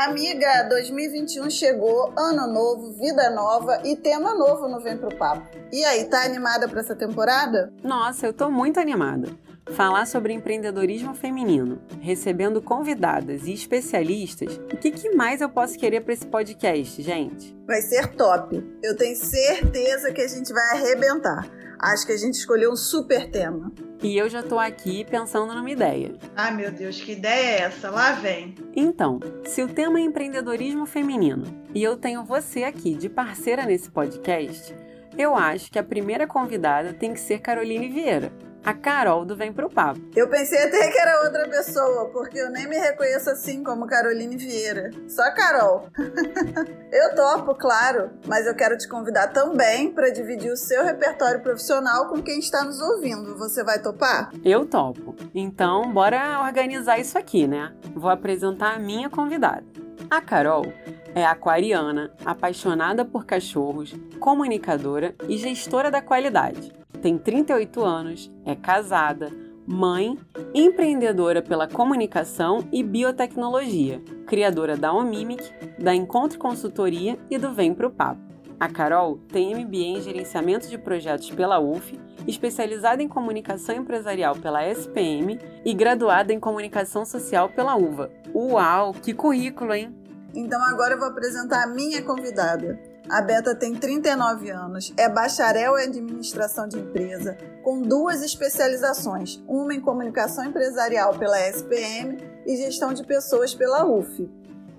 Amiga, 2021 chegou, ano novo, vida nova e tema novo no Vem Pro Papo. E aí, tá animada para essa temporada? Nossa, eu tô muito animada. Falar sobre empreendedorismo feminino, recebendo convidadas e especialistas, o que, que mais eu posso querer para esse podcast, gente? Vai ser top. Eu tenho certeza que a gente vai arrebentar. Acho que a gente escolheu um super tema. E eu já tô aqui pensando numa ideia. Ai meu Deus, que ideia é essa? Lá vem. Então, se o tema é empreendedorismo feminino e eu tenho você aqui de parceira nesse podcast, eu acho que a primeira convidada tem que ser Caroline Vieira a Carol do Vem Pro Papo. Eu pensei até que era outra pessoa, porque eu nem me reconheço assim como Caroline Vieira. Só Carol. eu topo, claro, mas eu quero te convidar também para dividir o seu repertório profissional com quem está nos ouvindo. Você vai topar? Eu topo. Então, bora organizar isso aqui, né? Vou apresentar a minha convidada. A Carol é aquariana, apaixonada por cachorros, comunicadora e gestora da qualidade tem 38 anos, é casada, mãe, empreendedora pela comunicação e biotecnologia, criadora da Omimic, da Encontro Consultoria e do Vem Pro Papo. A Carol tem MBA em Gerenciamento de Projetos pela UF, especializada em Comunicação Empresarial pela SPM e graduada em Comunicação Social pela UVA. Uau, que currículo, hein? Então agora eu vou apresentar a minha convidada. A Beta tem 39 anos, é bacharel em administração de empresa, com duas especializações, uma em comunicação empresarial pela SPM e gestão de pessoas pela UF.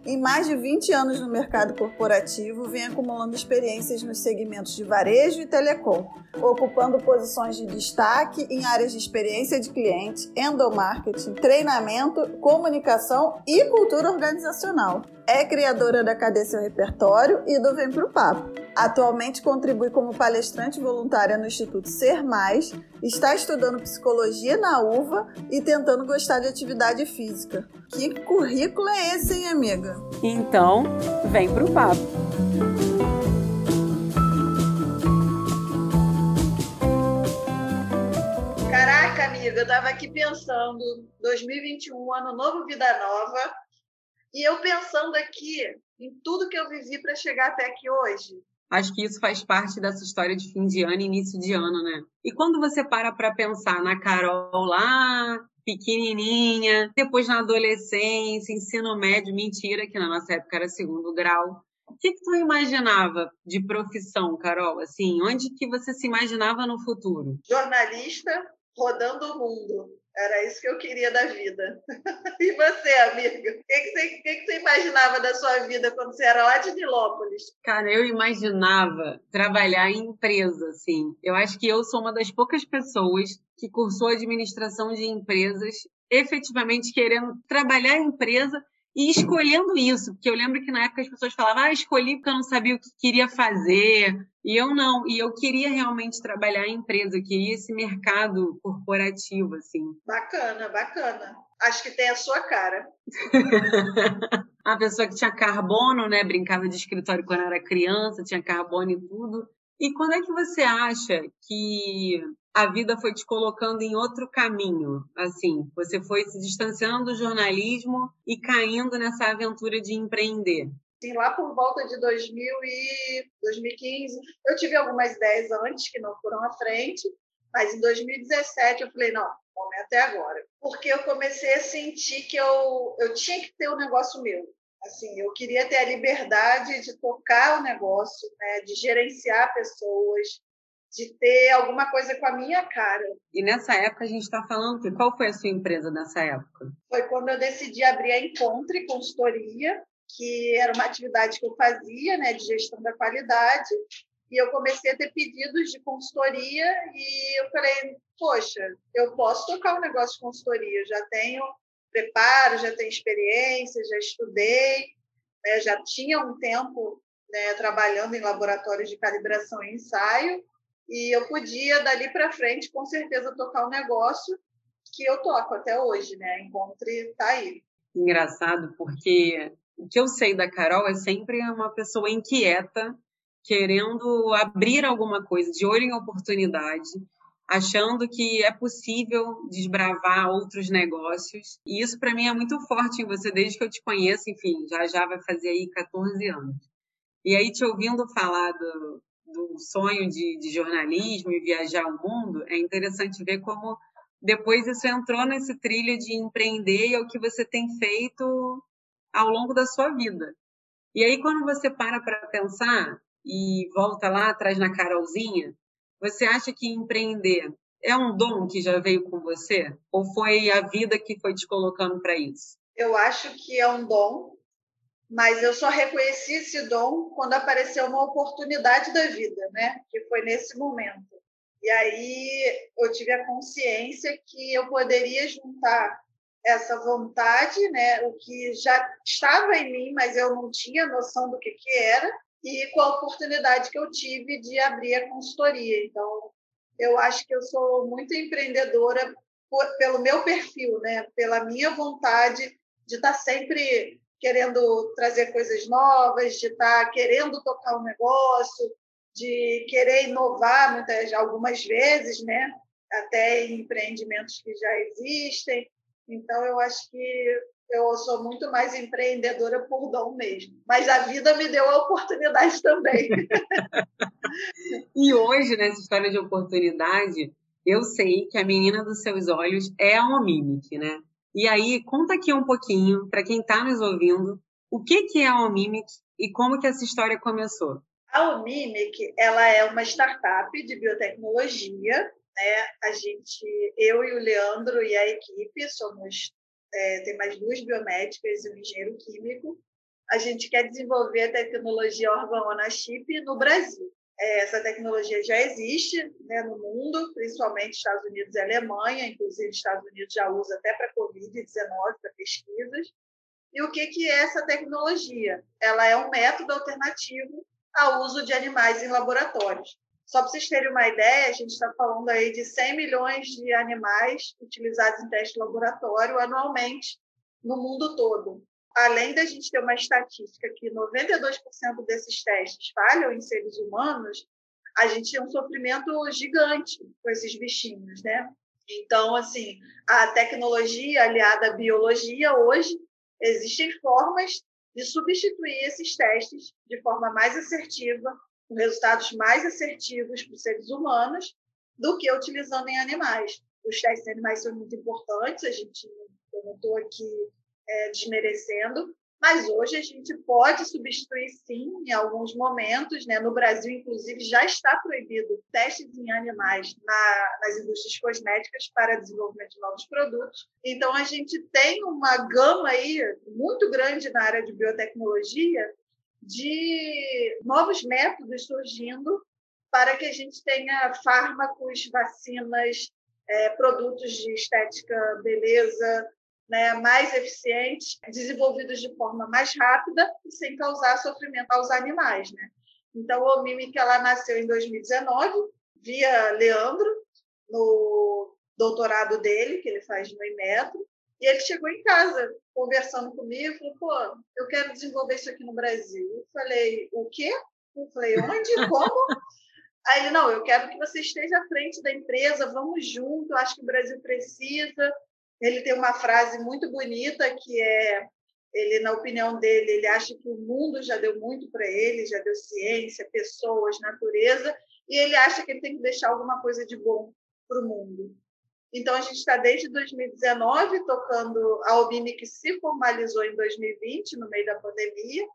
Em mais de 20 anos no mercado corporativo, vem acumulando experiências nos segmentos de varejo e telecom, ocupando posições de destaque em áreas de experiência de cliente, endomarketing, treinamento, comunicação e cultura organizacional. É criadora da Cadê Seu Repertório e do Vem Pro Papo. Atualmente contribui como palestrante voluntária no Instituto Ser Mais, está estudando psicologia na UVA e tentando gostar de atividade física. Que currículo é esse, hein, amiga? Então, vem pro papo. Caraca, amiga, eu tava aqui pensando, 2021, ano novo, vida nova, e eu pensando aqui em tudo que eu vivi para chegar até aqui hoje. Acho que isso faz parte dessa história de fim de ano e início de ano, né? E quando você para para pensar na Carol lá, pequenininha, depois na adolescência, ensino médio, mentira, que na nossa época era segundo grau. O que, que tu imaginava de profissão, Carol? Assim, onde que você se imaginava no futuro? Jornalista rodando o mundo. Era isso que eu queria da vida. e você, amiga? O que, que, você, que, que você imaginava da sua vida quando você era lá de Nilópolis? Cara, eu imaginava trabalhar em empresa, assim. Eu acho que eu sou uma das poucas pessoas que cursou administração de empresas, efetivamente querendo trabalhar em empresa e escolhendo isso, porque eu lembro que na época as pessoas falavam, ah, escolhi porque eu não sabia o que queria fazer, e eu não, e eu queria realmente trabalhar em empresa, queria esse mercado corporativo, assim. Bacana, bacana. Acho que tem a sua cara. a pessoa que tinha carbono, né, brincava de escritório quando era criança, tinha carbono e tudo. E quando é que você acha que a vida foi te colocando em outro caminho? Assim, você foi se distanciando do jornalismo e caindo nessa aventura de empreender? Sim, lá por volta de 2000 e 2015, eu tive algumas ideias antes que não foram à frente, mas em 2017 eu falei, não, o momento é agora. Porque eu comecei a sentir que eu, eu tinha que ter um negócio meu. Assim, eu queria ter a liberdade de tocar o negócio, né, de gerenciar pessoas, de ter alguma coisa com a minha cara. E nessa época a gente está falando que qual foi a sua empresa nessa época? Foi quando eu decidi abrir a Encontre Consultoria, que era uma atividade que eu fazia, né, de gestão da qualidade, e eu comecei a ter pedidos de consultoria e eu falei, poxa, eu posso tocar um negócio de consultoria, já tenho preparo, já tenho experiência, já estudei, né, já tinha um tempo né, trabalhando em laboratórios de calibração e ensaio, e eu podia, dali para frente, com certeza, tocar um negócio que eu toco até hoje, né? Encontre tá aí. Engraçado, porque o que eu sei da Carol é sempre uma pessoa inquieta, querendo abrir alguma coisa, de olho em oportunidade. achando que é possível desbravar outros negócios. E isso para mim é muito forte em você desde que eu te conheço, enfim, já já vai fazer aí 14 anos. E aí te ouvindo falar do, do sonho de, de jornalismo e viajar o mundo, é interessante ver como depois isso entrou nesse trilho de empreender e é o que você tem feito ao longo da sua vida. E aí, quando você para para pensar e volta lá atrás na Carolzinha, você acha que empreender é um dom que já veio com você? Ou foi a vida que foi te colocando para isso? Eu acho que é um dom, mas eu só reconheci esse dom quando apareceu uma oportunidade da vida, né? Que foi nesse momento. E aí eu tive a consciência que eu poderia juntar essa vontade, né, o que já estava em mim, mas eu não tinha noção do que, que era, e com a oportunidade que eu tive de abrir a consultoria. Então, eu acho que eu sou muito empreendedora por, pelo meu perfil, né, pela minha vontade de estar sempre querendo trazer coisas novas, de estar querendo tocar um negócio, de querer inovar muitas, algumas vezes, né? até em empreendimentos que já existem. Então, eu acho que eu sou muito mais empreendedora por dom mesmo. Mas a vida me deu a oportunidade também. e hoje, nessa história de oportunidade, eu sei que a menina dos seus olhos é a Omimic, né? E aí, conta aqui um pouquinho, para quem está nos ouvindo, o que, que é a Omimic e como que essa história começou. A Omimic, ela é uma startup de biotecnologia. Né? A gente, eu e o Leandro e a equipe, somos é, tem mais duas biomédicas e um engenheiro químico. A gente quer desenvolver a tecnologia órgão chip no Brasil. É, essa tecnologia já existe né, no mundo, principalmente Estados Unidos e Alemanha, inclusive Estados Unidos já usa até para Covid-19, para pesquisas. E o que, que é essa tecnologia? Ela é um método alternativo ao uso de animais em laboratórios. Só para vocês terem uma ideia, a gente está falando aí de 100 milhões de animais utilizados em teste laboratório anualmente no mundo todo. Além da gente ter uma estatística que 92% desses testes falham em seres humanos, a gente tem um sofrimento gigante com esses bichinhos, né? Então, assim, a tecnologia aliada à biologia hoje existem formas de substituir esses testes de forma mais assertiva, resultados mais assertivos para os seres humanos, do que utilizando em animais. Os testes em animais são muito importantes, a gente, eu não estou aqui é, desmerecendo, mas hoje a gente pode substituir, sim, em alguns momentos. Né? No Brasil, inclusive, já está proibido testes em animais na, nas indústrias cosméticas para desenvolvimento de novos produtos. Então, a gente tem uma gama aí muito grande na área de biotecnologia de novos métodos surgindo para que a gente tenha fármacos, vacinas, é, produtos de estética, beleza, né, mais eficientes, desenvolvidos de forma mais rápida e sem causar sofrimento aos animais. Né? Então, o Mimic ela nasceu em 2019, via Leandro, no doutorado dele, que ele faz no Imetro, e ele chegou em casa conversando comigo e falou: pô, eu quero desenvolver isso aqui no Brasil. Eu falei: o quê? Eu falei: onde? Como? Aí ele: não, eu quero que você esteja à frente da empresa, vamos junto, acho que o Brasil precisa. Ele tem uma frase muito bonita que é ele na opinião dele, ele acha que o mundo já deu muito para ele, já deu ciência, pessoas, natureza, e ele acha que ele tem que deixar alguma coisa de bom para o mundo. Então a gente está desde 2019 tocando a Albini que se formalizou em 2020 no meio da pandemia,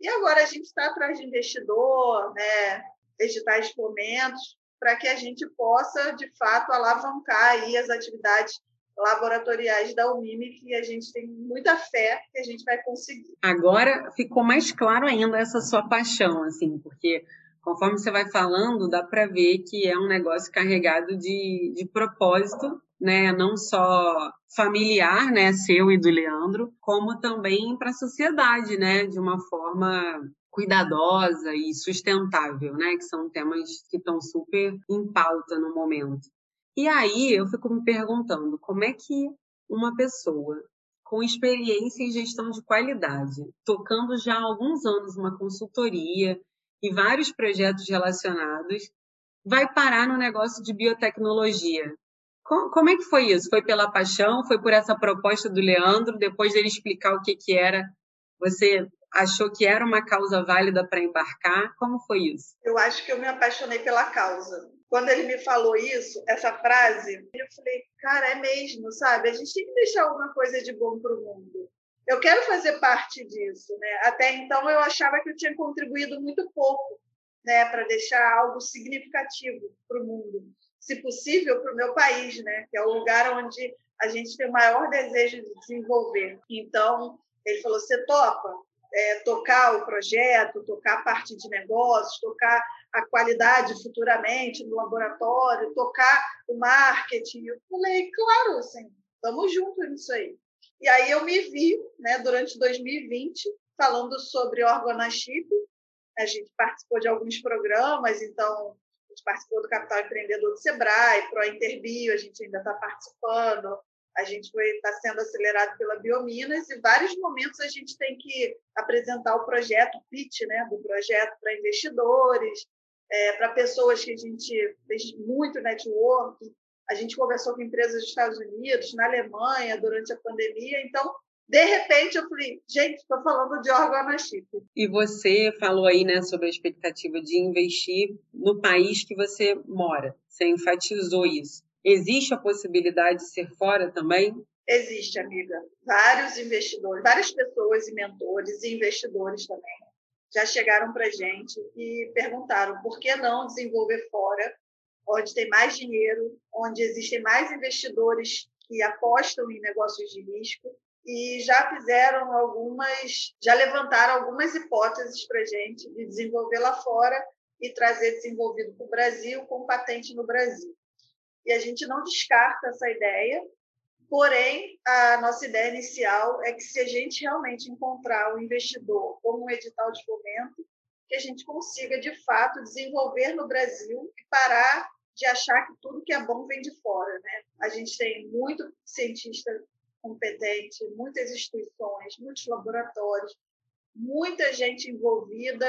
e agora a gente está atrás de investidor, né, editais momentos, para que a gente possa de fato alavancar aí as atividades laboratoriais da UMIME que a gente tem muita fé que a gente vai conseguir. Agora ficou mais claro ainda essa sua paixão, assim, porque conforme você vai falando, dá para ver que é um negócio carregado de, de propósito, né? Não só familiar, né, seu e do Leandro, como também para a sociedade, né, de uma forma cuidadosa e sustentável, né, que são temas que estão super em pauta no momento. E aí eu fico me perguntando como é que uma pessoa com experiência em gestão de qualidade, tocando já há alguns anos uma consultoria e vários projetos relacionados, vai parar no negócio de biotecnologia. Como é que foi isso? Foi pela paixão? Foi por essa proposta do Leandro? Depois dele explicar o que, que era, você achou que era uma causa válida para embarcar? Como foi isso? Eu acho que eu me apaixonei pela causa. Quando ele me falou isso, essa frase, eu falei, cara, é mesmo, sabe? A gente tem que deixar alguma coisa de bom para o mundo. Eu quero fazer parte disso, né? Até então eu achava que eu tinha contribuído muito pouco, né, para deixar algo significativo para o mundo se possível, para o meu país, né? que é o lugar onde a gente tem o maior desejo de desenvolver. Então, ele falou: você topa é, tocar o projeto, tocar a parte de negócios, tocar a qualidade futuramente no laboratório, tocar o marketing. Eu falei: claro, sim, estamos juntos nisso aí. E aí eu me vi, né, durante 2020, falando sobre organochip. A gente participou de alguns programas, então gente participou do Capital Empreendedor do Sebrae, Pro Interbio, a gente ainda está participando, a gente está sendo acelerado pela Biominas e vários momentos a gente tem que apresentar o projeto, o pitch né, do projeto para investidores, é, para pessoas que a gente fez muito network, a gente conversou com empresas dos Estados Unidos, na Alemanha, durante a pandemia, então de repente, eu falei, gente, estou falando de organochip. E você falou aí né, sobre a expectativa de investir no país que você mora. Você enfatizou isso. Existe a possibilidade de ser fora também? Existe, amiga. Vários investidores, várias pessoas e mentores e investidores também já chegaram para a gente e perguntaram por que não desenvolver fora, onde tem mais dinheiro, onde existem mais investidores que apostam em negócios de risco e já fizeram algumas, já levantaram algumas hipóteses para gente de desenvolver lá fora e trazer desenvolvido para o Brasil com patente no Brasil. E a gente não descarta essa ideia, porém, a nossa ideia inicial é que se a gente realmente encontrar um investidor como um edital de fomento, que a gente consiga, de fato, desenvolver no Brasil e parar de achar que tudo que é bom vem de fora. Né? A gente tem muito cientista competente, muitas instituições, muitos laboratórios, muita gente envolvida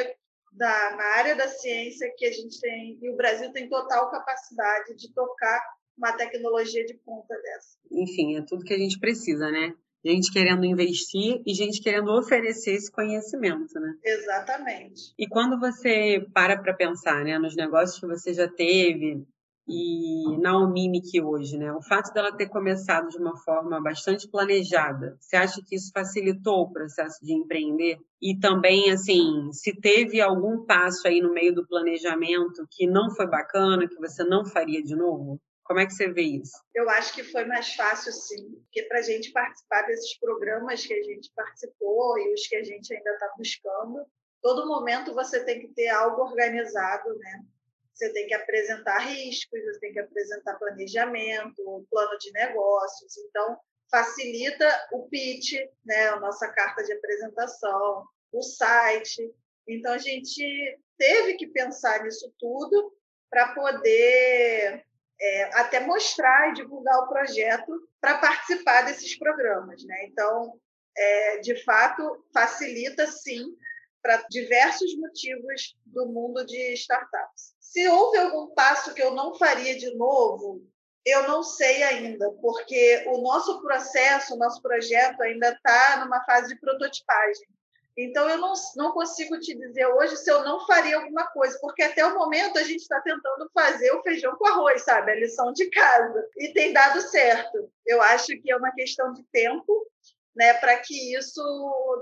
da, na área da ciência que a gente tem, e o Brasil tem total capacidade de tocar uma tecnologia de ponta dessa. Enfim, é tudo que a gente precisa, né? Gente querendo investir e gente querendo oferecer esse conhecimento, né? Exatamente. E quando você para para pensar, né, nos negócios que você já teve, e na Omimic hoje, né? O fato dela ter começado de uma forma bastante planejada, você acha que isso facilitou o processo de empreender? E também, assim, se teve algum passo aí no meio do planejamento que não foi bacana, que você não faria de novo? Como é que você vê isso? Eu acho que foi mais fácil, sim, porque para a gente participar desses programas que a gente participou e os que a gente ainda está buscando, todo momento você tem que ter algo organizado, né? você tem que apresentar riscos, você tem que apresentar planejamento, plano de negócios. Então, facilita o pitch, né, a nossa carta de apresentação, o site. Então, a gente teve que pensar nisso tudo para poder é, até mostrar e divulgar o projeto para participar desses programas. Né? Então, é, de fato, facilita sim para diversos motivos do mundo de startups. Se houve algum passo que eu não faria de novo, eu não sei ainda, porque o nosso processo, o nosso projeto ainda está numa fase de prototipagem. Então, eu não, não consigo te dizer hoje se eu não faria alguma coisa, porque até o momento a gente está tentando fazer o feijão com arroz, sabe? A lição de casa. E tem dado certo. Eu acho que é uma questão de tempo né, para que isso,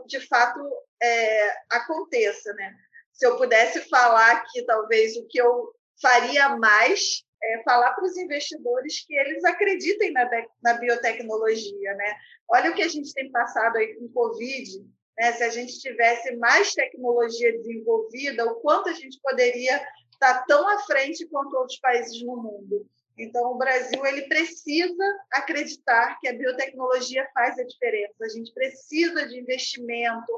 de fato, é, aconteça. Né? Se eu pudesse falar aqui, talvez, o que eu faria mais é falar para os investidores que eles acreditem na, na biotecnologia. Né? Olha o que a gente tem passado aí com o Covid, né? se a gente tivesse mais tecnologia desenvolvida, o quanto a gente poderia estar tão à frente quanto outros países no mundo. Então, o Brasil ele precisa acreditar que a biotecnologia faz a diferença. A gente precisa de investimento,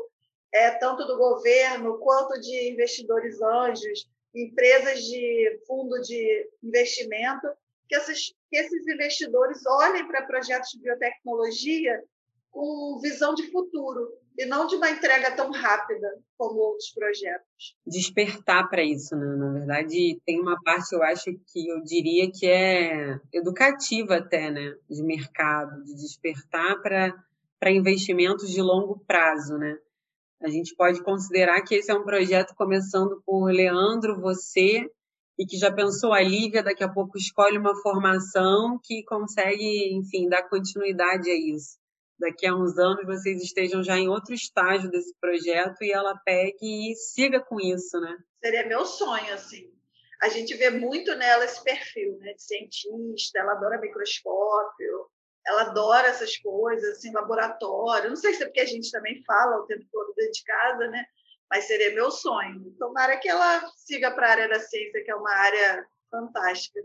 é, tanto do governo quanto de investidores anjos, empresas de fundo de investimento, que, que esses investidores olhem para projetos de biotecnologia com visão de futuro e não de uma entrega tão rápida como outros projetos. Despertar para isso, né? Na verdade, tem uma parte, eu acho que eu diria que é educativa até, né? De mercado, de despertar para investimentos de longo prazo, né? A gente pode considerar que esse é um projeto começando por Leandro, você, e que já pensou a Lívia, daqui a pouco escolhe uma formação que consegue, enfim, dar continuidade a isso daqui a uns anos vocês estejam já em outro estágio desse projeto e ela pegue e siga com isso, né? Seria meu sonho, assim. A gente vê muito nela esse perfil, né, de cientista, ela adora microscópio, ela adora essas coisas, assim, laboratório. Não sei se é porque a gente também fala o tempo todo dentro de casa, né? Mas seria meu sonho. Tomara que ela siga para a área da ciência, que é uma área fantástica.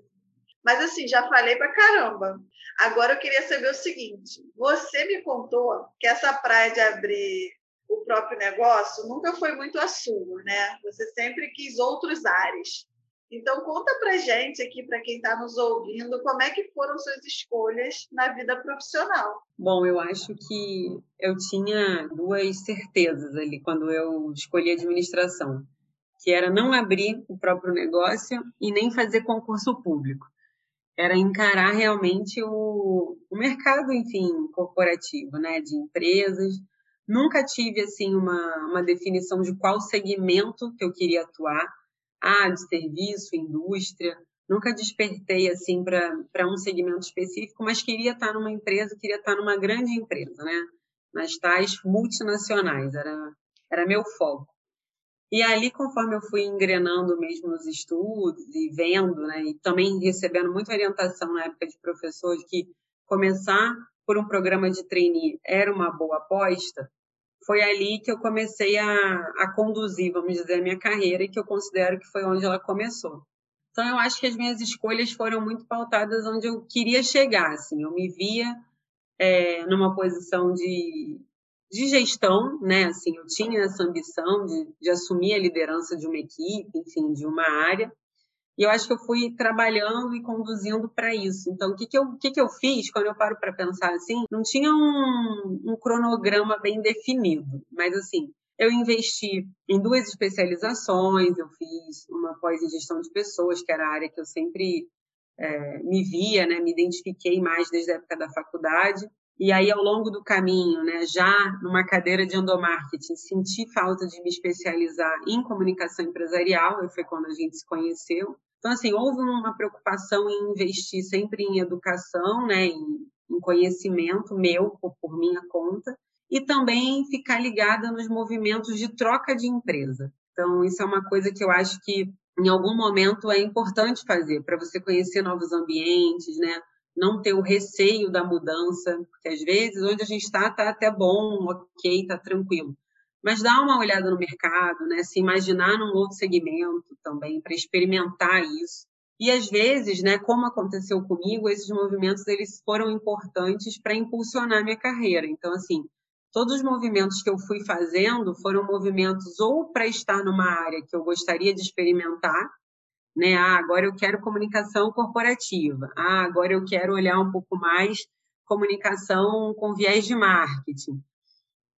Mas assim, já falei para caramba. Agora eu queria saber o seguinte: você me contou que essa praia de abrir o próprio negócio nunca foi muito a sua, né? Você sempre quis outros ares. Então conta para gente aqui, para quem está nos ouvindo, como é que foram suas escolhas na vida profissional. Bom, eu acho que eu tinha duas certezas ali quando eu escolhi administração, que era não abrir o próprio negócio e nem fazer concurso público era encarar realmente o, o mercado, enfim, corporativo, né, de empresas. Nunca tive assim uma, uma definição de qual segmento que eu queria atuar, ah, de serviço, indústria. Nunca despertei assim para um segmento específico, mas queria estar numa empresa, queria estar numa grande empresa, né? Nas tais multinacionais, era, era meu foco. E ali, conforme eu fui engrenando mesmo nos estudos e vendo, né, e também recebendo muita orientação na época de professor de que começar por um programa de trainee era uma boa aposta, foi ali que eu comecei a, a conduzir, vamos dizer, a minha carreira e que eu considero que foi onde ela começou. Então, eu acho que as minhas escolhas foram muito pautadas onde eu queria chegar, assim, eu me via é, numa posição de de gestão, né? Assim, eu tinha essa ambição de, de assumir a liderança de uma equipe, enfim, de uma área. E eu acho que eu fui trabalhando e conduzindo para isso. Então, o que, que, eu, que, que eu fiz quando eu paro para pensar assim? Não tinha um, um cronograma bem definido, mas assim, eu investi em duas especializações, eu fiz uma pós em gestão de pessoas, que era a área que eu sempre é, me via, né, me identifiquei mais desde a época da faculdade. E aí, ao longo do caminho, né, já numa cadeira de endomarketing, senti falta de me especializar em comunicação empresarial, e foi quando a gente se conheceu. Então, assim, houve uma preocupação em investir sempre em educação, né, em, em conhecimento meu, por, por minha conta, e também ficar ligada nos movimentos de troca de empresa. Então, isso é uma coisa que eu acho que em algum momento é importante fazer para você conhecer novos ambientes, né? Não ter o receio da mudança, porque às vezes onde a gente está está até bom, ok, está tranquilo. Mas dá uma olhada no mercado, né? se imaginar num outro segmento também, para experimentar isso. E às vezes, né, como aconteceu comigo, esses movimentos eles foram importantes para impulsionar minha carreira. Então, assim, todos os movimentos que eu fui fazendo foram movimentos ou para estar numa área que eu gostaria de experimentar, né? Ah, agora eu quero comunicação corporativa. Ah, agora eu quero olhar um pouco mais comunicação com viés de marketing.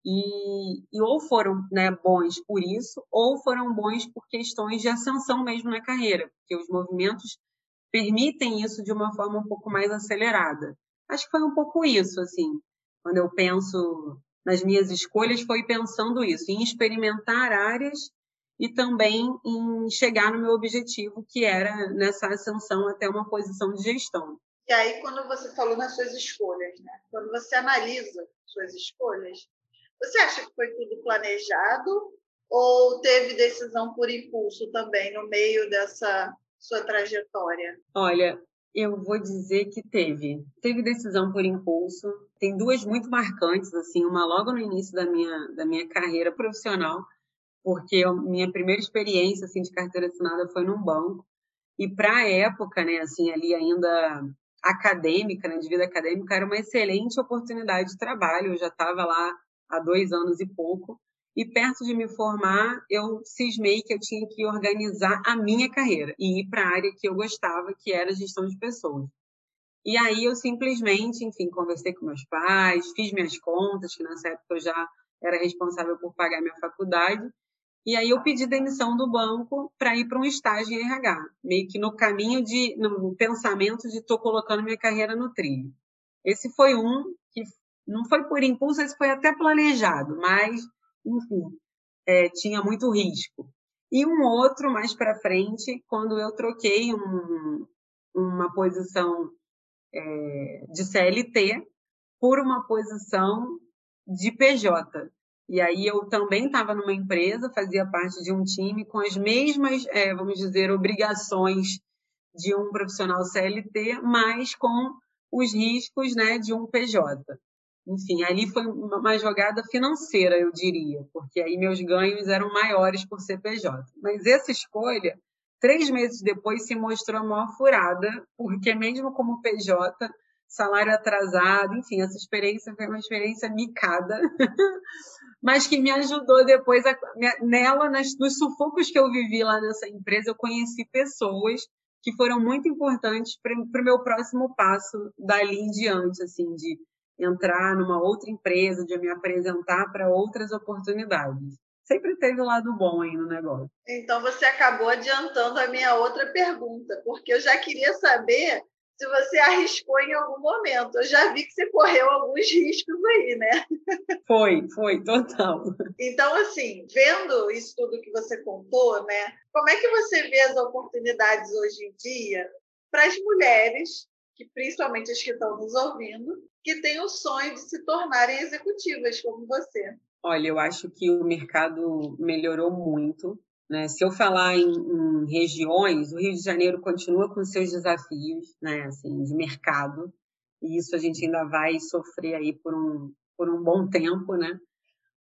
E, e ou foram né, bons por isso, ou foram bons por questões de ascensão mesmo na carreira, porque os movimentos permitem isso de uma forma um pouco mais acelerada. Acho que foi um pouco isso, assim, quando eu penso nas minhas escolhas, foi pensando isso, em experimentar áreas e também em chegar no meu objetivo, que era nessa ascensão até uma posição de gestão. E aí, quando você falou nas suas escolhas, né? quando você analisa suas escolhas, você acha que foi tudo planejado ou teve decisão por impulso também no meio dessa sua trajetória? Olha, eu vou dizer que teve. Teve decisão por impulso. Tem duas muito marcantes, assim, uma logo no início da minha, da minha carreira profissional, porque eu, minha primeira experiência assim de carteira assinada foi num banco e para a época, né, assim ali ainda acadêmica, né, de vida acadêmica, era uma excelente oportunidade de trabalho. Eu já estava lá há dois anos e pouco e perto de me formar, eu cismei que eu tinha que organizar a minha carreira e ir para a área que eu gostava, que era gestão de pessoas. E aí eu simplesmente, enfim, conversei com meus pais, fiz minhas contas, que nessa época eu já era responsável por pagar minha faculdade. E aí eu pedi demissão do banco para ir para um estágio em RH, meio que no caminho de, no pensamento de estou colocando minha carreira no trilho. Esse foi um que não foi por impulso, esse foi até planejado, mas, enfim, é, tinha muito risco. E um outro mais para frente, quando eu troquei um, uma posição é, de CLT por uma posição de PJ. E aí eu também estava numa empresa, fazia parte de um time com as mesmas, é, vamos dizer, obrigações de um profissional CLT, mas com os riscos né, de um PJ. Enfim, ali foi uma jogada financeira, eu diria, porque aí meus ganhos eram maiores por ser PJ. Mas essa escolha, três meses depois, se mostrou a maior furada, porque mesmo como PJ, salário atrasado, enfim, essa experiência foi uma experiência micada, mas que me ajudou depois, a, nela, nas, nos sufocos que eu vivi lá nessa empresa, eu conheci pessoas que foram muito importantes para o meu próximo passo dali em diante, assim, de entrar numa outra empresa, de me apresentar para outras oportunidades. Sempre teve o um lado bom aí no negócio. Então você acabou adiantando a minha outra pergunta, porque eu já queria saber se você arriscou em algum momento. Eu já vi que você correu alguns riscos aí, né? Foi, foi, total. Então, assim, vendo isso tudo que você contou, né? Como é que você vê as oportunidades hoje em dia para as mulheres, que principalmente as que estão nos ouvindo, que têm o sonho de se tornarem executivas como você? Olha, eu acho que o mercado melhorou muito né? Se eu falar em, em, regiões, o Rio de Janeiro continua com seus desafios né? assim, de mercado, e isso a gente ainda vai sofrer aí por um, por um bom tempo, né?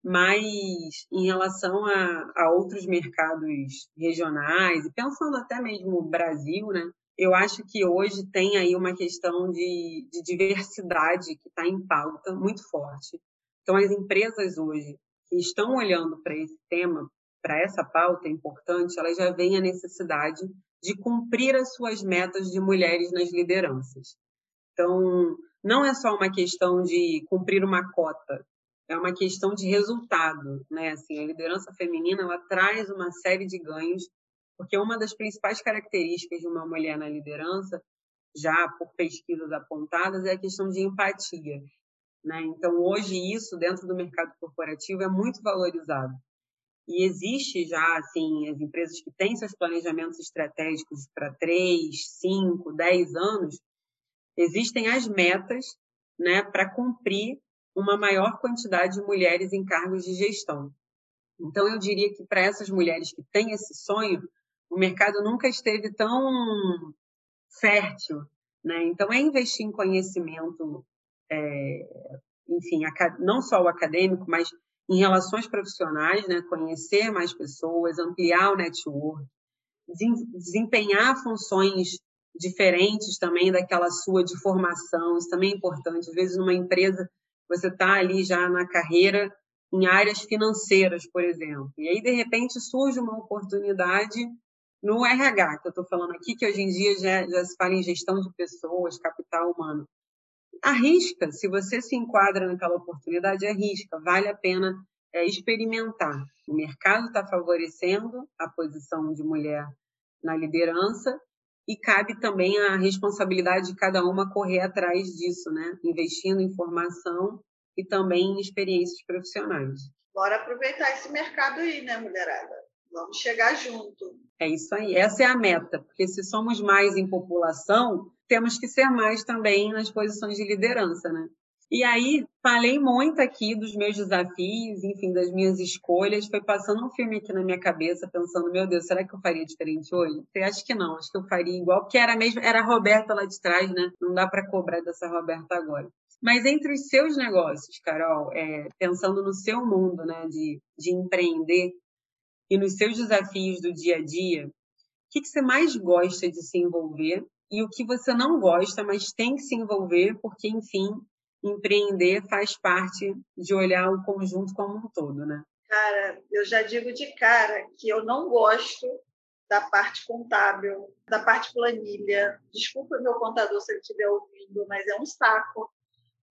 Mas em relação a, a outros mercados regionais, e pensando até mesmo o Brasil, né? eu acho que hoje tem aí uma questão de, de diversidade que está em pauta muito forte. Então, as empresas hoje que estão olhando para esse tema para essa pauta importante, ela já vem a necessidade de cumprir as suas metas de mulheres nas lideranças. Então, não é só uma questão de cumprir uma cota, é uma questão de resultado, né? Assim, a liderança feminina ela traz uma série de ganhos, porque uma das principais características de uma mulher na liderança, já por pesquisas apontadas, é a questão de empatia, né? Então, hoje isso dentro do mercado corporativo é muito valorizado. E existe já, assim, as empresas que têm seus planejamentos estratégicos para três, cinco, dez anos, existem as metas né, para cumprir uma maior quantidade de mulheres em cargos de gestão. Então, eu diria que para essas mulheres que têm esse sonho, o mercado nunca esteve tão fértil. Né? Então, é investir em conhecimento, é, enfim, não só o acadêmico, mas em relações profissionais, né, conhecer mais pessoas, ampliar o network, desempenhar funções diferentes também daquela sua de formação, isso também é importante. Às vezes, numa empresa, você está ali já na carreira em áreas financeiras, por exemplo, e aí, de repente, surge uma oportunidade no RH, que eu estou falando aqui, que hoje em dia já, já se fala em gestão de pessoas, capital humano arrisca, se você se enquadra naquela oportunidade, arrisca, vale a pena é, experimentar. O mercado está favorecendo a posição de mulher na liderança e cabe também a responsabilidade de cada uma correr atrás disso, né? Investindo em formação e também em experiências profissionais. Bora aproveitar esse mercado aí, né, mulherada? Vamos chegar junto. É isso aí, essa é a meta, porque se somos mais em população, temos que ser mais também nas posições de liderança, né? E aí, falei muito aqui dos meus desafios, enfim, das minhas escolhas. Foi passando um filme aqui na minha cabeça, pensando, meu Deus, será que eu faria diferente hoje? Eu acho que não, acho que eu faria igual, porque era mesmo, era a Roberta lá de trás, né? Não dá para cobrar dessa Roberta agora. Mas entre os seus negócios, Carol, é, pensando no seu mundo, né, de, de empreender e nos seus desafios do dia a dia, o que, que você mais gosta de se envolver e o que você não gosta, mas tem que se envolver, porque, enfim, empreender faz parte de olhar o conjunto como um todo, né? Cara, eu já digo de cara que eu não gosto da parte contábil, da parte planilha. Desculpa meu contador se ele estiver ouvindo, mas é um saco.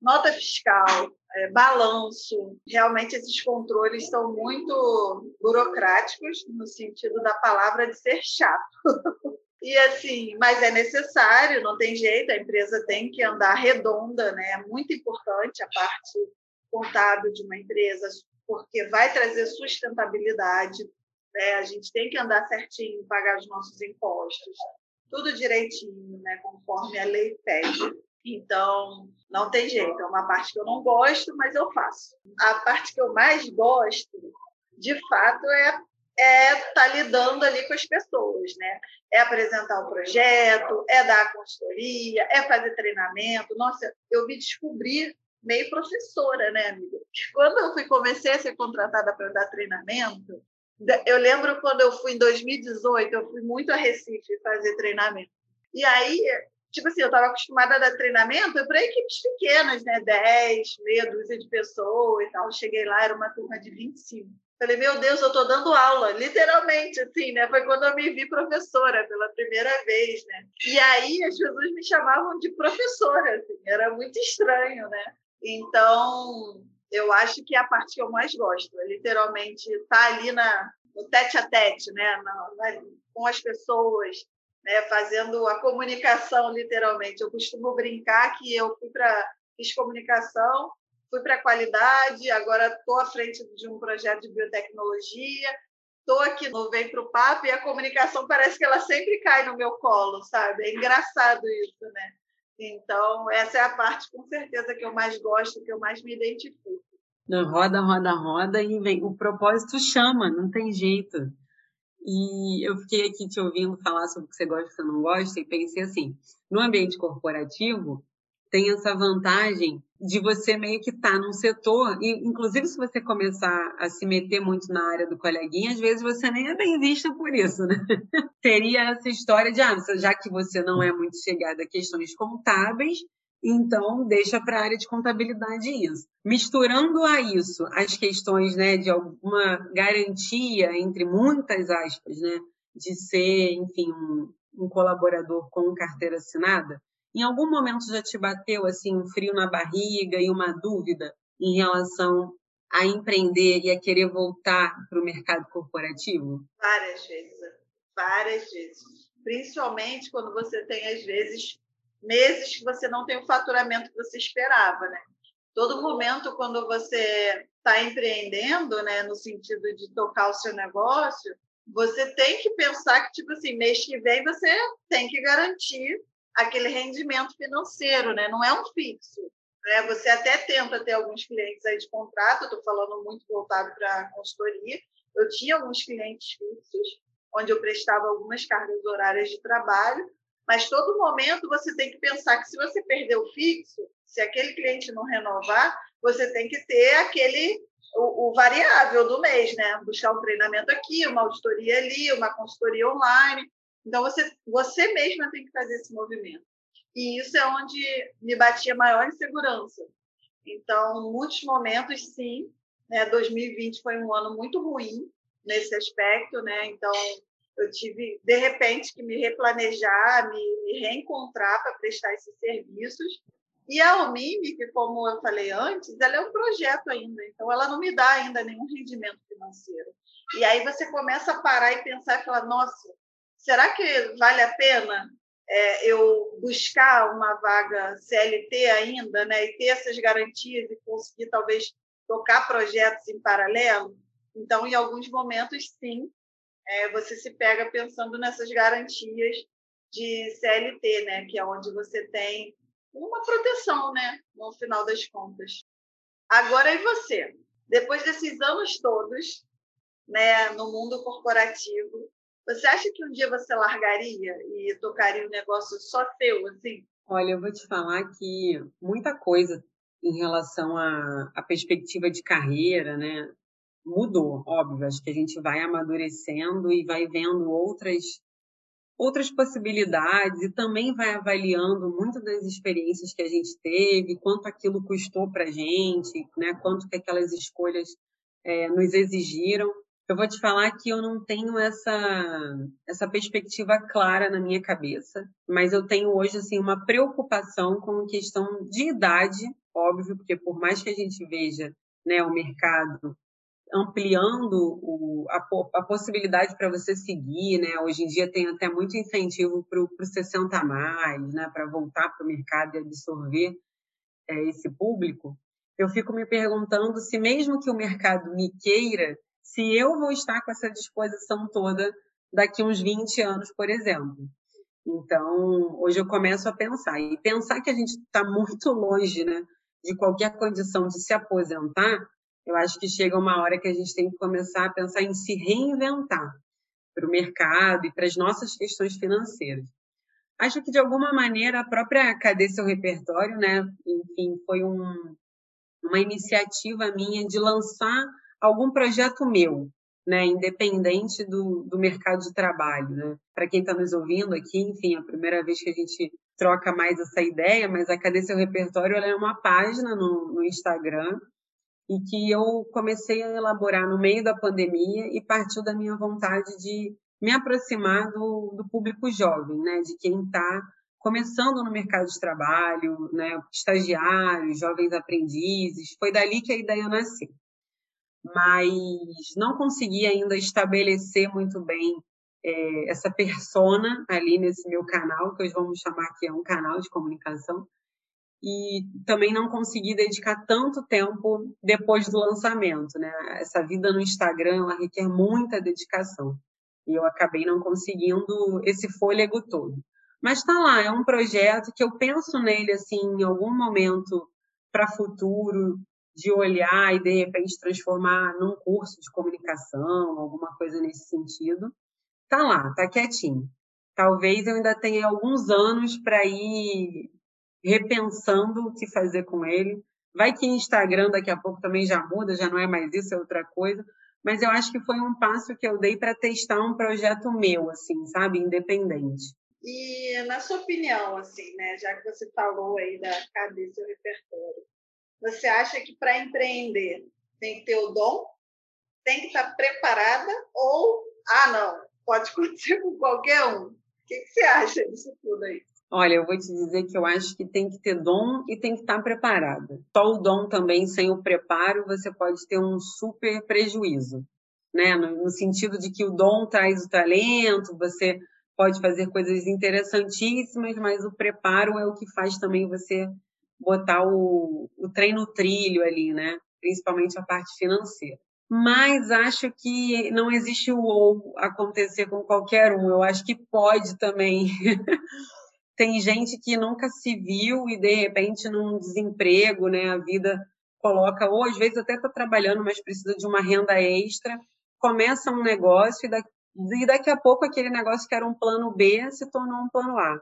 nota fiscal, é, balanço. Realmente, esses controles são muito burocráticos, no sentido da palavra de ser chato. E assim, mas é necessário, não tem jeito, a empresa tem que andar redonda, né? É muito importante a parte contábil de uma empresa, porque vai trazer sustentabilidade. Né? A gente tem que andar certinho, pagar os nossos impostos, tudo direitinho, né? conforme a lei pede. Então, não tem jeito, é uma parte que eu não gosto, mas eu faço. A parte que eu mais gosto, de fato, é é estar tá lidando ali com as pessoas, né? É apresentar o projeto, é dar consultoria, é fazer treinamento. Nossa, eu me descobri meio professora, né, amiga? Quando eu fui comecei a ser contratada para dar treinamento, eu lembro quando eu fui em 2018, eu fui muito a Recife fazer treinamento. E aí, tipo assim, eu estava acostumada a dar treinamento para equipes pequenas, né? 10, meia dúzia de pessoas e tal. Cheguei lá, era uma turma de 25. Falei, meu Deus, eu estou dando aula, literalmente, assim, né? Foi quando eu me vi professora pela primeira vez, né? E aí as pessoas me chamavam de professora, assim, era muito estranho, né? Então, eu acho que é a parte que eu mais gosto, é literalmente estar tá ali na, no tete a tete, né? Na, na, com as pessoas, né? fazendo a comunicação, literalmente. Eu costumo brincar que eu fui para fiz comunicação fui para a qualidade, agora estou à frente de um projeto de biotecnologia, estou aqui no Vem para o Papo e a comunicação parece que ela sempre cai no meu colo, sabe? É engraçado isso, né? Então, essa é a parte, com certeza, que eu mais gosto, que eu mais me identifico. Roda, roda, roda e vem. O propósito chama, não tem jeito. E eu fiquei aqui te ouvindo falar sobre o que você gosta e o que você não gosta e pensei assim, no ambiente corporativo, tem essa vantagem de você meio que estar tá num setor, e inclusive se você começar a se meter muito na área do coleguinha, às vezes você nem é bem vista por isso, né? Teria essa história de, ah, já que você não é muito chegada a questões contábeis, então deixa para a área de contabilidade isso. Misturando a isso as questões né, de alguma garantia, entre muitas aspas, né, de ser, enfim, um, um colaborador com carteira assinada, em algum momento já te bateu assim um frio na barriga e uma dúvida em relação a empreender e a querer voltar para o mercado corporativo? Várias vezes, várias vezes. Principalmente quando você tem, às vezes, meses que você não tem o faturamento que você esperava, né? Todo momento, quando você está empreendendo, né, no sentido de tocar o seu negócio, você tem que pensar que, tipo assim, mês que vem você tem que garantir aquele rendimento financeiro, né? não é um fixo. Né? Você até tenta ter alguns clientes aí de contrato, estou falando muito voltado para consultoria. Eu tinha alguns clientes fixos, onde eu prestava algumas cargas horárias de trabalho, mas todo momento você tem que pensar que se você perder o fixo, se aquele cliente não renovar, você tem que ter aquele o, o, variável do mês, né? Buscar um treinamento aqui, uma auditoria ali, uma consultoria online. Então, você, você mesma tem que fazer esse movimento. E isso é onde me batia maior insegurança. Então, muitos momentos, sim. Né, 2020 foi um ano muito ruim nesse aspecto, né? Então, eu tive, de repente, que me replanejar, me, me reencontrar para prestar esses serviços. E a Almime, que como eu falei antes, ela é um projeto ainda, então ela não me dá ainda nenhum rendimento financeiro. E aí você começa a parar e pensar e falar, nossa, será que vale a pena é, eu buscar uma vaga CLT ainda, né, e ter essas garantias e conseguir talvez tocar projetos em paralelo? Então, em alguns momentos, sim, é, você se pega pensando nessas garantias de CLT, né, que é onde você tem uma proteção, né, no final das contas. Agora, e você? Depois desses anos todos, né, no mundo corporativo, você acha que um dia você largaria e tocaria um negócio só teu, assim? Olha, eu vou te falar que muita coisa em relação à perspectiva de carreira, né? Mudou, óbvio. Acho que a gente vai amadurecendo e vai vendo outras outras possibilidades e também vai avaliando muito das experiências que a gente teve, quanto aquilo custou para a gente, né? Quanto que aquelas escolhas é, nos exigiram eu vou te falar que eu não tenho essa, essa perspectiva clara na minha cabeça, mas eu tenho hoje assim uma preocupação com questão de idade, óbvio, porque por mais que a gente veja né, o mercado ampliando o, a, a, possibilidade para você seguir, né? Hoje em dia tem até muito incentivo para o 60 a mais, né? Para voltar para o mercado e absorver é, esse público. Eu fico me perguntando se mesmo que o mercado me queira, se eu vou estar com essa disposição toda daqui uns 20 anos, por exemplo. Então, hoje eu começo a pensar. E pensar que a gente está muito longe né, de qualquer condição de se aposentar, eu acho que chega uma hora que a gente tem que começar a pensar em se reinventar para o mercado e para as nossas questões financeiras. Acho que, de alguma maneira, a própria Cadê Seu Repertório, né? enfim, foi um, uma iniciativa minha de lançar algum projeto meu, né, independente do, do mercado de trabalho. Né? Para quem está nos ouvindo aqui, enfim, é a primeira vez que a gente troca mais essa ideia, mas a Cadê Seu Repertório é uma página no, no Instagram e que eu comecei a elaborar no meio da pandemia e partiu da minha vontade de me aproximar do, do público jovem, né, de quem está começando no mercado de trabalho, né, estagiários, jovens aprendizes. Foi dali que a ideia nasceu mas não consegui ainda estabelecer muito bem é, essa persona ali nesse meu canal, que hoje vamos chamar que é um canal de comunicação, e também não consegui dedicar tanto tempo depois do lançamento, né? Essa vida no Instagram, ela requer muita dedicação, e eu acabei não conseguindo esse fôlego todo. Mas está lá, é um projeto que eu penso nele assim em algum momento para futuro, de olhar e de repente transformar num curso de comunicação, alguma coisa nesse sentido. Tá lá, tá quietinho. Talvez eu ainda tenha alguns anos para ir repensando o que fazer com ele. Vai que Instagram daqui a pouco também já muda, já não é mais isso, é outra coisa. Mas eu acho que foi um passo que eu dei para testar um projeto meu, assim, sabe, independente. E na sua opinião, assim, né, já que você falou aí da cabeça do repertório, você acha que para empreender tem que ter o dom? Tem que estar preparada? Ou, ah, não, pode acontecer com qualquer um? O que, que você acha disso tudo aí? Olha, eu vou te dizer que eu acho que tem que ter dom e tem que estar preparada. Só o dom também, sem o preparo, você pode ter um super prejuízo. Né? No, no sentido de que o dom traz o talento, você pode fazer coisas interessantíssimas, mas o preparo é o que faz também você botar o, o trem no trilho ali, né? Principalmente a parte financeira. Mas acho que não existe o ou acontecer com qualquer um. Eu acho que pode também. Tem gente que nunca se viu e de repente num desemprego, né? A vida coloca, ou às vezes até está trabalhando, mas precisa de uma renda extra, começa um negócio e daqui, e daqui a pouco aquele negócio que era um plano B se tornou um plano A.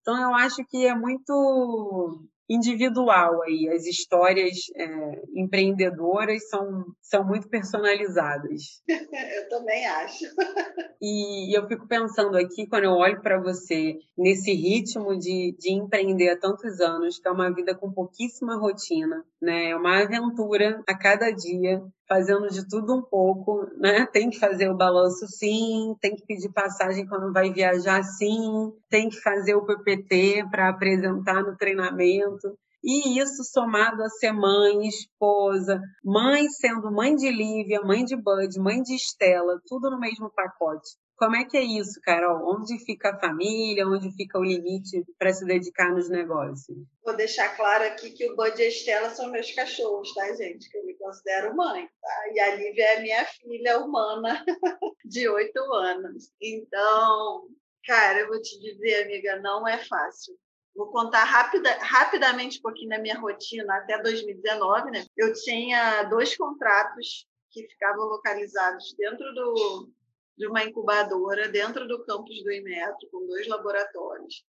Então eu acho que é muito individual aí. As histórias é, empreendedoras são, são muito personalizadas. eu também acho. E eu fico pensando aqui, quando eu olho para você, nesse ritmo de, de empreender há tantos anos, que é uma vida com pouquíssima rotina, né? É uma aventura a cada dia, fazendo de tudo um pouco, né? Tem que fazer o balanço sim, tem que pedir passagem quando vai viajar sim, tem que fazer o PPT para apresentar no treinamento. E isso somado a ser mãe, esposa, mãe sendo mãe de Lívia, mãe de Bud, mãe de Estela, tudo no mesmo pacote. Como é que é isso, Carol? Onde fica a família? Onde fica o limite para se dedicar nos negócios? Vou deixar claro aqui que o Bud e a Estela são meus cachorros, tá, gente? Que eu me considero mãe, tá? E a Lívia é minha filha humana de oito anos. Então, cara, eu vou te dizer, amiga, não é fácil. Vou contar rapida, rapidamente um pouquinho da minha rotina até 2019, né? Eu tinha dois contratos que ficavam localizados dentro do, de uma incubadora dentro do campus do Imetro, com dois laboratórios.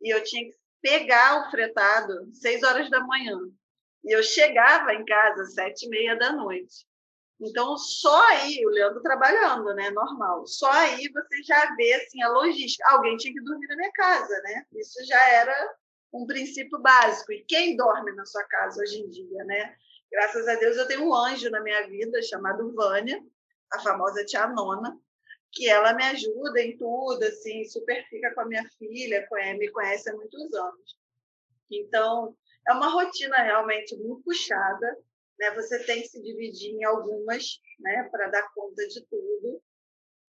E eu tinha que pegar o fretado seis horas da manhã. E eu chegava em casa sete e meia da noite. Então, só aí, o Leandro trabalhando, né? Normal. Só aí você já vê assim, a logística. Alguém tinha que dormir na minha casa, né? Isso já era um princípio básico. E quem dorme na sua casa hoje em dia, né? Graças a Deus eu tenho um anjo na minha vida chamado Vânia, a famosa tia Nona, que ela me ajuda em tudo, assim, super fica com a minha filha, me conhece há muitos anos. Então, É uma rotina realmente muito puxada, né? Você tem que se dividir em algumas, né, para dar conta de tudo.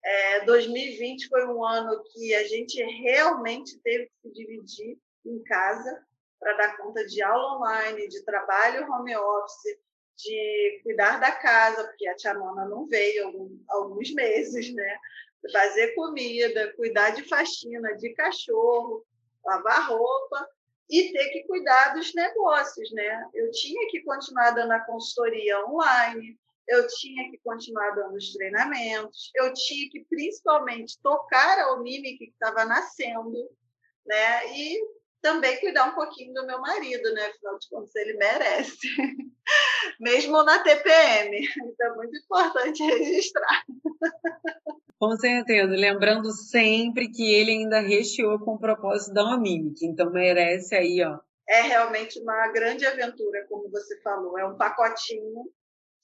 É, 2020 foi um ano que a gente realmente teve que se dividir em casa para dar conta de aula online, de trabalho home office, de cuidar da casa, porque a tia Nona não veio alguns meses, né? Fazer comida, cuidar de faxina, de cachorro, lavar roupa e ter que cuidar dos negócios, né? Eu tinha que continuar dando a consultoria online, eu tinha que continuar dando os treinamentos, eu tinha que principalmente tocar a Omimi que estava nascendo, né? E também cuidar um pouquinho do meu marido, né? Afinal de contas, ele merece. Mesmo na TPM. Então, é muito importante registrar. Com certeza. Lembrando sempre que ele ainda recheou com o propósito da Omimic. Então, merece aí, ó. É realmente uma grande aventura, como você falou. É um pacotinho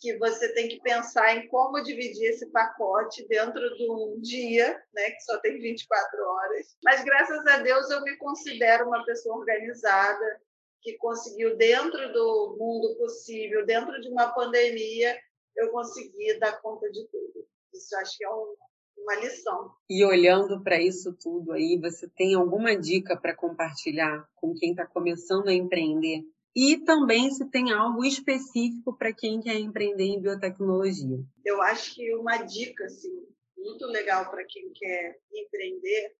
que você tem que pensar em como dividir esse pacote dentro de um dia, né, que só tem 24 horas. Mas graças a Deus eu me considero uma pessoa organizada, que conseguiu dentro do mundo possível, dentro de uma pandemia, eu consegui dar conta de tudo. Isso acho que é um, uma lição. E olhando para isso tudo aí, você tem alguma dica para compartilhar com quem está começando a empreender? E também se tem algo específico para quem quer empreender em biotecnologia. Eu acho que uma dica assim, muito legal para quem quer empreender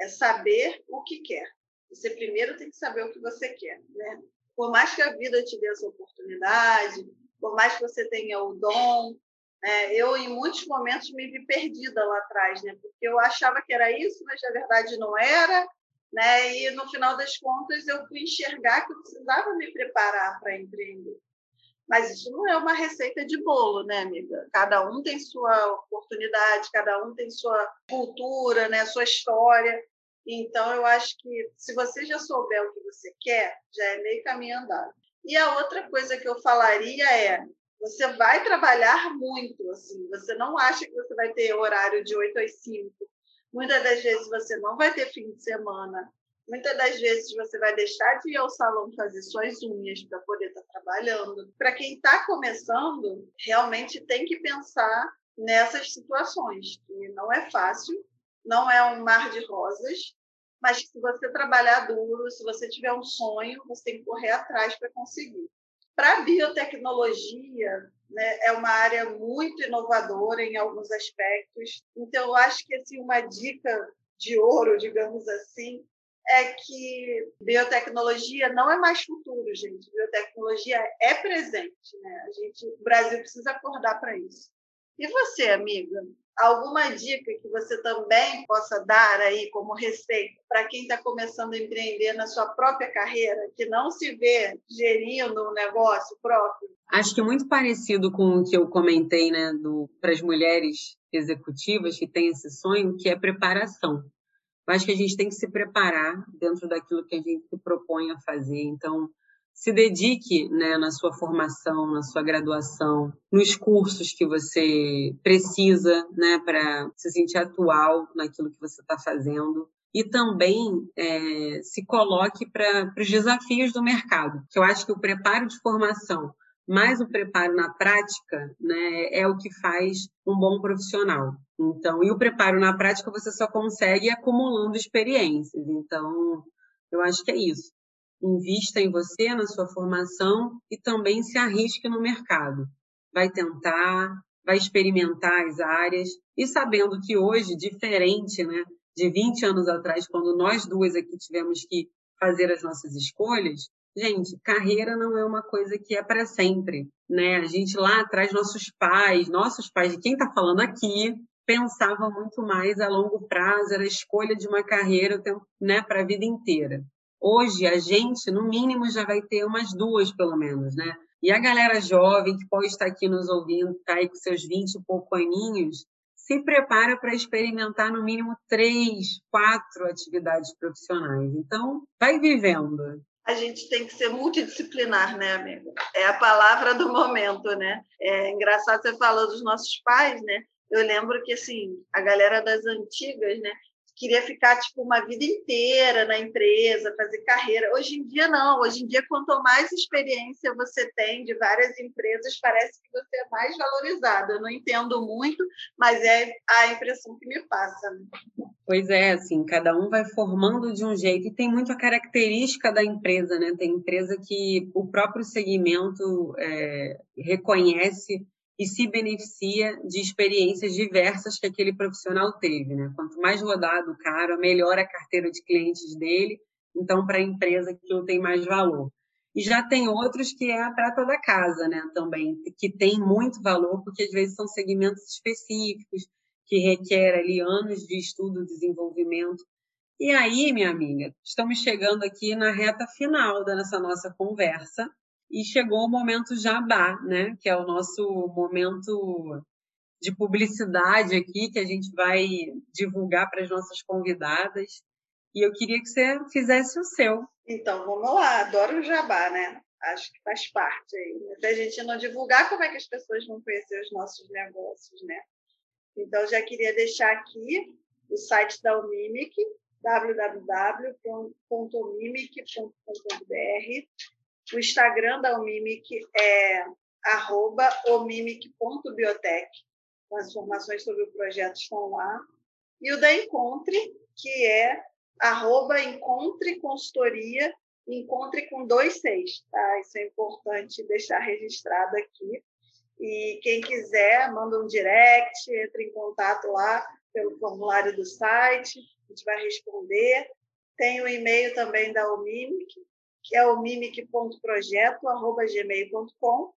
é saber o que quer. Você primeiro tem que saber o que você quer, né? Por mais que a vida te dê essa oportunidade, por mais que você tenha o dom, né? eu em muitos momentos me vi perdida lá atrás, né? Porque eu achava que era isso, mas na verdade não era né? E no final das contas eu fui enxergar que eu precisava me preparar para empreender. Mas isso não é uma receita de bolo, né, amiga? Cada um tem sua oportunidade, cada um tem sua cultura, né, sua história. Então eu acho que se você já souber o que você quer, já é meio caminho andado. E a outra coisa que eu falaria é você vai trabalhar muito, assim, você não acha que você vai ter horário de 8 às 5, Muitas das vezes você não vai ter fim de semana. Muitas das vezes você vai deixar de ir ao salão fazer suas unhas para poder estar tá trabalhando. Para quem está começando, realmente tem que pensar nessas situações, que não é fácil, não é um mar de rosas, mas se você trabalhar duro, se você tiver um sonho, você tem que correr atrás para conseguir. Para a biotecnologia, né, é uma área muito inovadora em alguns aspectos. Então, eu acho que assim, uma dica de ouro, digamos assim, é que biotecnologia não é mais futuro, gente. Biotecnologia é presente. Né? A gente, o Brasil precisa acordar para isso. E você, amiga? Alguma dica que você também possa dar aí como receita para quem está começando a empreender na sua própria carreira, que não se vê gerindo um negócio próprio? Acho que é muito parecido com o que eu comentei, né, para as mulheres executivas que têm esse sonho, que é preparação. Eu acho que a gente tem que se preparar dentro daquilo que a gente se propõe a fazer. Então, se dedique né, na sua formação, na sua graduação, nos cursos que você precisa né, para se sentir atual naquilo que você está fazendo. E também é, se coloque para os desafios do mercado. Que eu acho que o preparo de formação mais o preparo na prática né, é o que faz um bom profissional. Então, e o preparo na prática você só consegue acumulando experiências. Então, eu acho que é isso invista em você, na sua formação e também se arrisque no mercado. Vai tentar, vai experimentar as áreas e sabendo que hoje, diferente né, de 20 anos atrás, quando nós duas aqui tivemos que fazer as nossas escolhas, gente, carreira não é uma coisa que é para sempre. Né? A gente lá atrás, nossos pais, nossos pais, de quem está falando aqui, pensava muito mais a longo prazo, era a escolha de uma carreira né, para a vida inteira. Hoje, a gente, no mínimo, já vai ter umas duas, pelo menos, né? E a galera jovem que pode estar aqui nos ouvindo, está aí com seus 20 e pouco aninhos, se prepara para experimentar no mínimo três, quatro atividades profissionais. Então, vai vivendo. A gente tem que ser multidisciplinar, né, amiga? É a palavra do momento, né? É engraçado você falou dos nossos pais, né? Eu lembro que, assim, a galera das antigas, né? Queria ficar tipo uma vida inteira na empresa, fazer carreira. Hoje em dia não. Hoje em dia, quanto mais experiência você tem de várias empresas, parece que você é mais valorizado. Eu não entendo muito, mas é a impressão que me passa. Né? Pois é, assim, cada um vai formando de um jeito e tem muito a característica da empresa, né? Tem empresa que o próprio segmento é, reconhece e se beneficia de experiências diversas que aquele profissional teve. Né? Quanto mais rodado o cara, melhor a carteira de clientes dele, então para a empresa aquilo tem mais valor. E já tem outros que é a prata da casa né, também, que tem muito valor, porque às vezes são segmentos específicos, que requer ali anos de estudo desenvolvimento. E aí, minha amiga, estamos chegando aqui na reta final dessa nossa conversa, e chegou o momento jabá, né? Que é o nosso momento de publicidade aqui, que a gente vai divulgar para as nossas convidadas. E eu queria que você fizesse o seu. Então, vamos lá. Adoro o jabá, né? Acho que faz parte aí. Se a gente não divulgar, como é que as pessoas vão conhecer os nossos negócios, né? Então, já queria deixar aqui o site da Umimic, www.umimic.com.br o Instagram da Omimic é arroba omimic.biotech. As informações sobre o projeto estão lá. E o da Encontre, que é arroba Encontre Consultoria, Encontre com dois seis, tá? Isso é importante deixar registrado aqui. E quem quiser, manda um direct, entra em contato lá pelo formulário do site, a gente vai responder. Tem o e-mail também da Omimic, que é o mimic.projeto.gmail.com,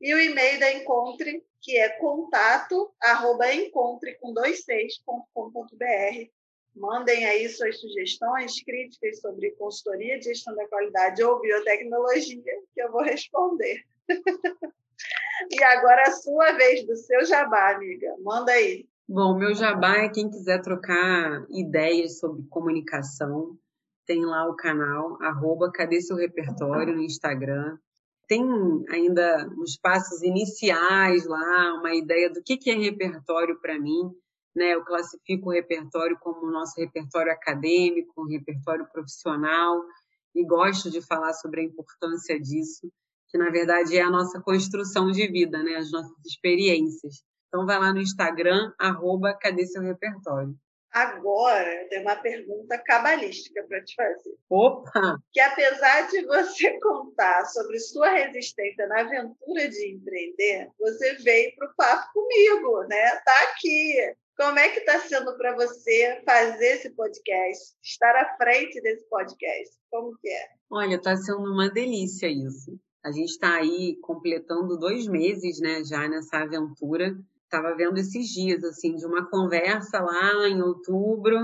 e o e-mail da Encontre, que é contato, arroba encontre com dois seis.com.br. Mandem aí suas sugestões, críticas sobre consultoria gestão da qualidade ou biotecnologia, que eu vou responder. e agora a sua vez do seu jabá, amiga. Manda aí. Bom, meu jabá é quem quiser trocar ideias sobre comunicação, tem lá o canal, arroba Cadê Seu Repertório no Instagram. Tem ainda uns passos iniciais lá, uma ideia do que, é repertório para mim. Né? Eu classifico o repertório como o nosso repertório acadêmico, um repertório profissional, e gosto de falar sobre a importância disso, que na verdade é a nossa construção de vida, né? as nossas experiências. Então vai lá no Instagram, arroba Cadê Seu Repertório. Agora, tem uma pergunta cabalística para te fazer. Opa! Que apesar de você contar sobre sua resistência na aventura de empreender, você veio para o papo comigo, né? Tá aqui. Como é que está sendo para você fazer esse podcast, estar à frente desse podcast? Como que é? Olha, está sendo uma delícia isso. A gente está aí completando dois meses, né, já nessa aventura estava vendo esses dias, assim, de uma conversa lá em outubro,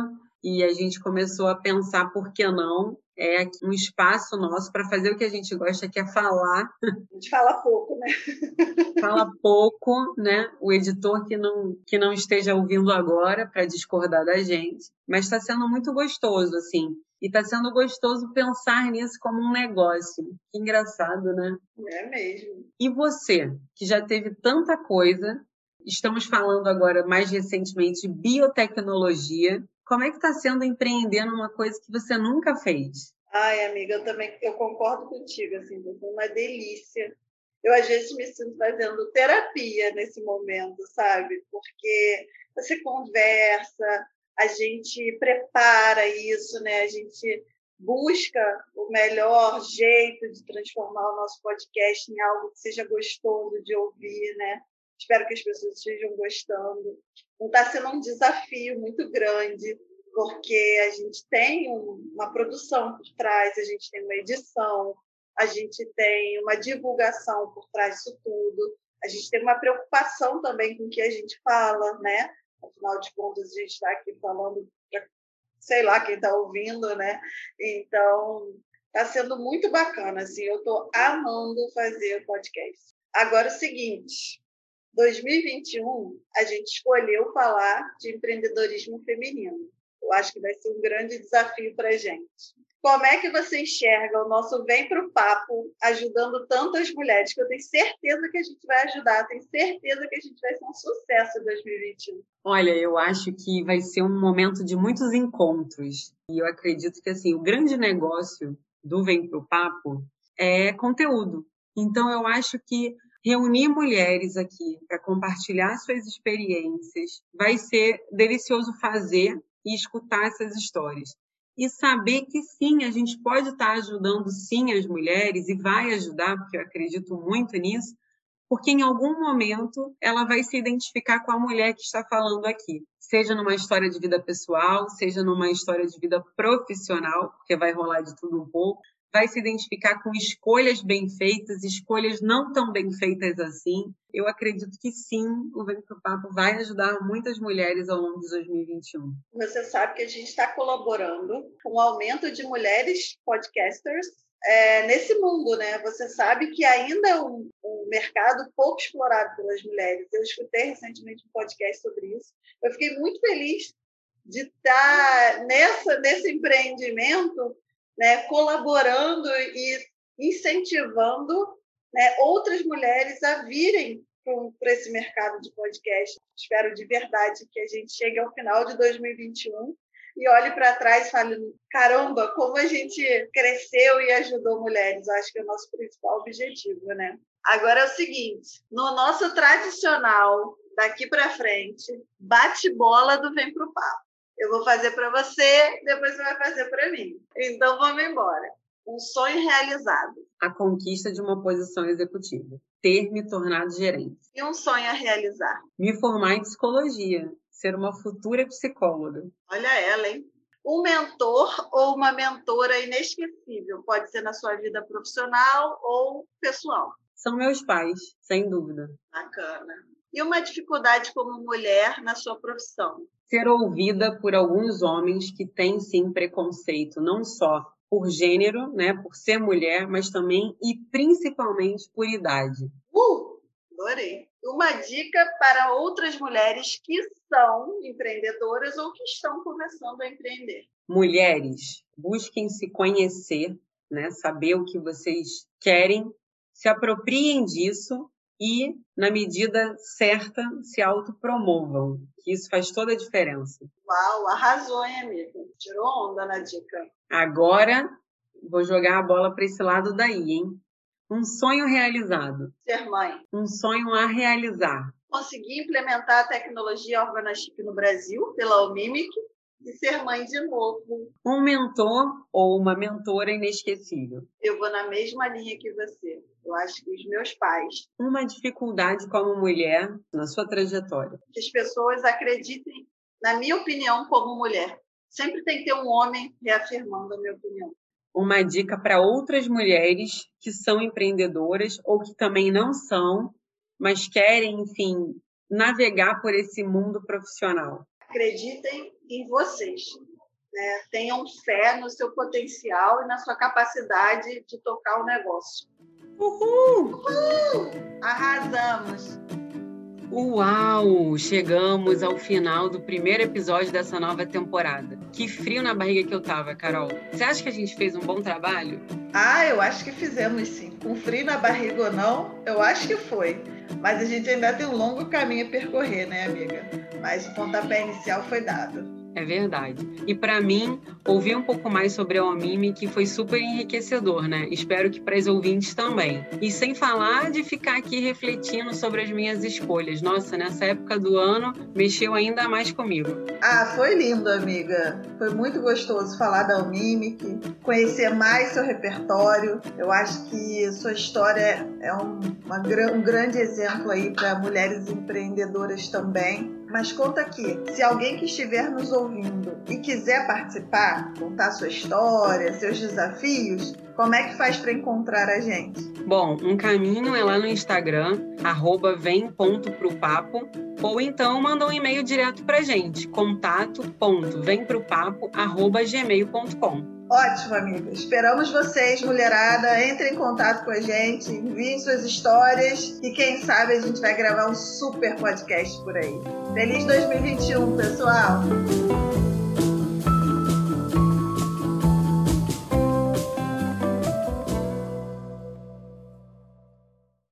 e a gente começou a pensar por que não é um espaço nosso para fazer o que a gente gosta, que é falar. A gente fala pouco, né? Fala pouco, né? O editor que não, que não esteja ouvindo agora para discordar da gente. Mas está sendo muito gostoso, assim. E está sendo gostoso pensar nisso como um negócio. Que engraçado, né? É mesmo. E você, que já teve tanta coisa, Estamos falando agora, mais recentemente, de biotecnologia. Como é que está sendo empreender numa coisa que você nunca fez? Ai, amiga, eu também eu concordo contigo, assim, foi uma delícia. Eu, às vezes, me sinto fazendo terapia nesse momento, sabe? Porque você conversa, a gente prepara isso, né? A gente busca o melhor jeito de transformar o nosso podcast em algo que seja gostoso de ouvir, né? Espero que as pessoas estejam gostando. Está sendo um desafio muito grande, porque a gente tem uma produção por trás, a gente tem uma edição, a gente tem uma divulgação por trás disso tudo, a gente tem uma preocupação também com o que a gente fala, né? Afinal de contas, a gente está aqui falando para sei lá quem está ouvindo, né? Então, está sendo muito bacana, assim, eu estou amando fazer o podcast. Agora, o seguinte, 2021, a gente escolheu falar de empreendedorismo feminino. Eu acho que vai ser um grande desafio para a gente. como é que você enxerga o nosso Vem para o Papo ajudando tantas mulheres? Que eu tenho certeza que a gente vai ajudar, tenho certeza que a gente vai ser um sucesso em 2021. Olha, eu acho que vai ser um momento de muitos encontros. E eu acredito que assim, o grande negócio do Vem para o Papo é conteúdo. Então, eu acho que reunir mulheres aqui para compartilhar suas experiências vai ser delicioso fazer e escutar essas histórias. E saber que sim, a gente pode estar ajudando sim as mulheres e vai ajudar, porque eu acredito muito nisso, porque em algum momento ela vai se identificar com a mulher que está falando aqui, seja numa história de vida pessoal, seja numa história de vida profissional, porque vai rolar de tudo um pouco, vai se identificar com escolhas bem feitas, escolhas não tão bem feitas assim. Eu acredito que sim, o Vem Pro Papo vai ajudar muitas mulheres ao longo de 2021. Você sabe que a gente está colaborando com o aumento de mulheres podcasters é, nesse mundo, né? Você sabe que ainda é um, um, mercado pouco explorado pelas mulheres. Eu escutei recentemente um podcast sobre isso. Eu fiquei muito feliz de estar nessa, nesse empreendimento né, colaborando e incentivando né, outras mulheres a virem para esse mercado de podcast. Espero de verdade que a gente chegue ao final de 2021 e olhe para trás e fale: caramba, como a gente cresceu e ajudou mulheres. Acho que é o nosso principal objetivo, né? Agora é o seguinte: no nosso tradicional, daqui para frente, bate-bola do Vem Pro Papo. Eu vou fazer para você, depois você vai fazer para mim. Então vamos embora. Um sonho realizado. A conquista de uma posição executiva. Ter me tornado gerente. E um sonho a realizar. Me formar em psicologia. Ser uma futura psicóloga. Olha ela, hein? Um mentor ou uma mentora inesquecível. Pode ser na sua vida profissional ou pessoal. São meus pais, sem dúvida. Bacana. E uma dificuldade como mulher na sua profissão? ser ouvida por alguns homens que têm sim preconceito, não só por gênero, né, por ser mulher, mas também e principalmente por idade. Uh, adorei. Uma dica para outras mulheres que são empreendedoras ou que estão começando a empreender. Mulheres, busquem se conhecer, né, saber o que vocês querem, se apropriem disso e, na medida certa, se autopromovam, isso faz toda a diferença. Uau, arrasou, hein, amiga? Tirou onda na dica. Agora, vou jogar a bola para esse lado daí, hein? Um sonho realizado. Ser mãe. Um sonho a realizar. Conseguir implementar a tecnologia Organachip no Brasil pela Omimic ser mãe de novo. Um mentor ou uma mentora inesquecível. Eu vou na mesma linha que você. Eu acho que os meus pais. Uma dificuldade como mulher na sua trajetória. Que as pessoas acreditem, na minha opinião, como mulher. Sempre tem que ter um homem reafirmando a minha opinião. Uma dica para outras mulheres que são empreendedoras ou que também não são, mas querem, enfim, navegar por esse mundo profissional. Acreditem em vocês. Né? Tenham fé no seu potencial e na sua capacidade de tocar o negócio. Uhul! Uhul! Arrasamos! Uau! Chegamos ao final do primeiro episódio dessa nova temporada. Que frio na barriga que eu tava, Carol. Você acha que a gente fez um bom trabalho? Ah, eu acho que fizemos sim. Com frio na barriga ou não, eu acho que foi. Mas a gente ainda tem um longo caminho a percorrer, né, amiga? Mas o pontapé inicial foi dado. É verdade. E para mim, ouvir um pouco mais sobre a Omimi que foi super enriquecedor, né? Espero que para os ouvintes também. E sem falar de ficar aqui refletindo sobre as minhas escolhas. Nossa, nessa época do ano mexeu ainda mais comigo. Ah, foi lindo, amiga. Foi muito gostoso falar da Omimi, conhecer mais seu repertório. Eu acho que sua história é um, uma, um grande exemplo aí para mulheres empreendedoras também mas conta aqui, se alguém que estiver nos ouvindo e quiser participar, contar sua história, seus desafios, como é que faz para encontrar a gente? Bom, um caminho é lá no Instagram, arroba vem.propapo, ou então manda um e-mail direto pra gente, contato.vempropapo.gmail.com. Ótimo, amiga. Esperamos vocês, mulherada. Entrem em contato com a gente, enviem suas histórias e quem sabe a gente vai gravar um super podcast por aí. Feliz 2021, pessoal!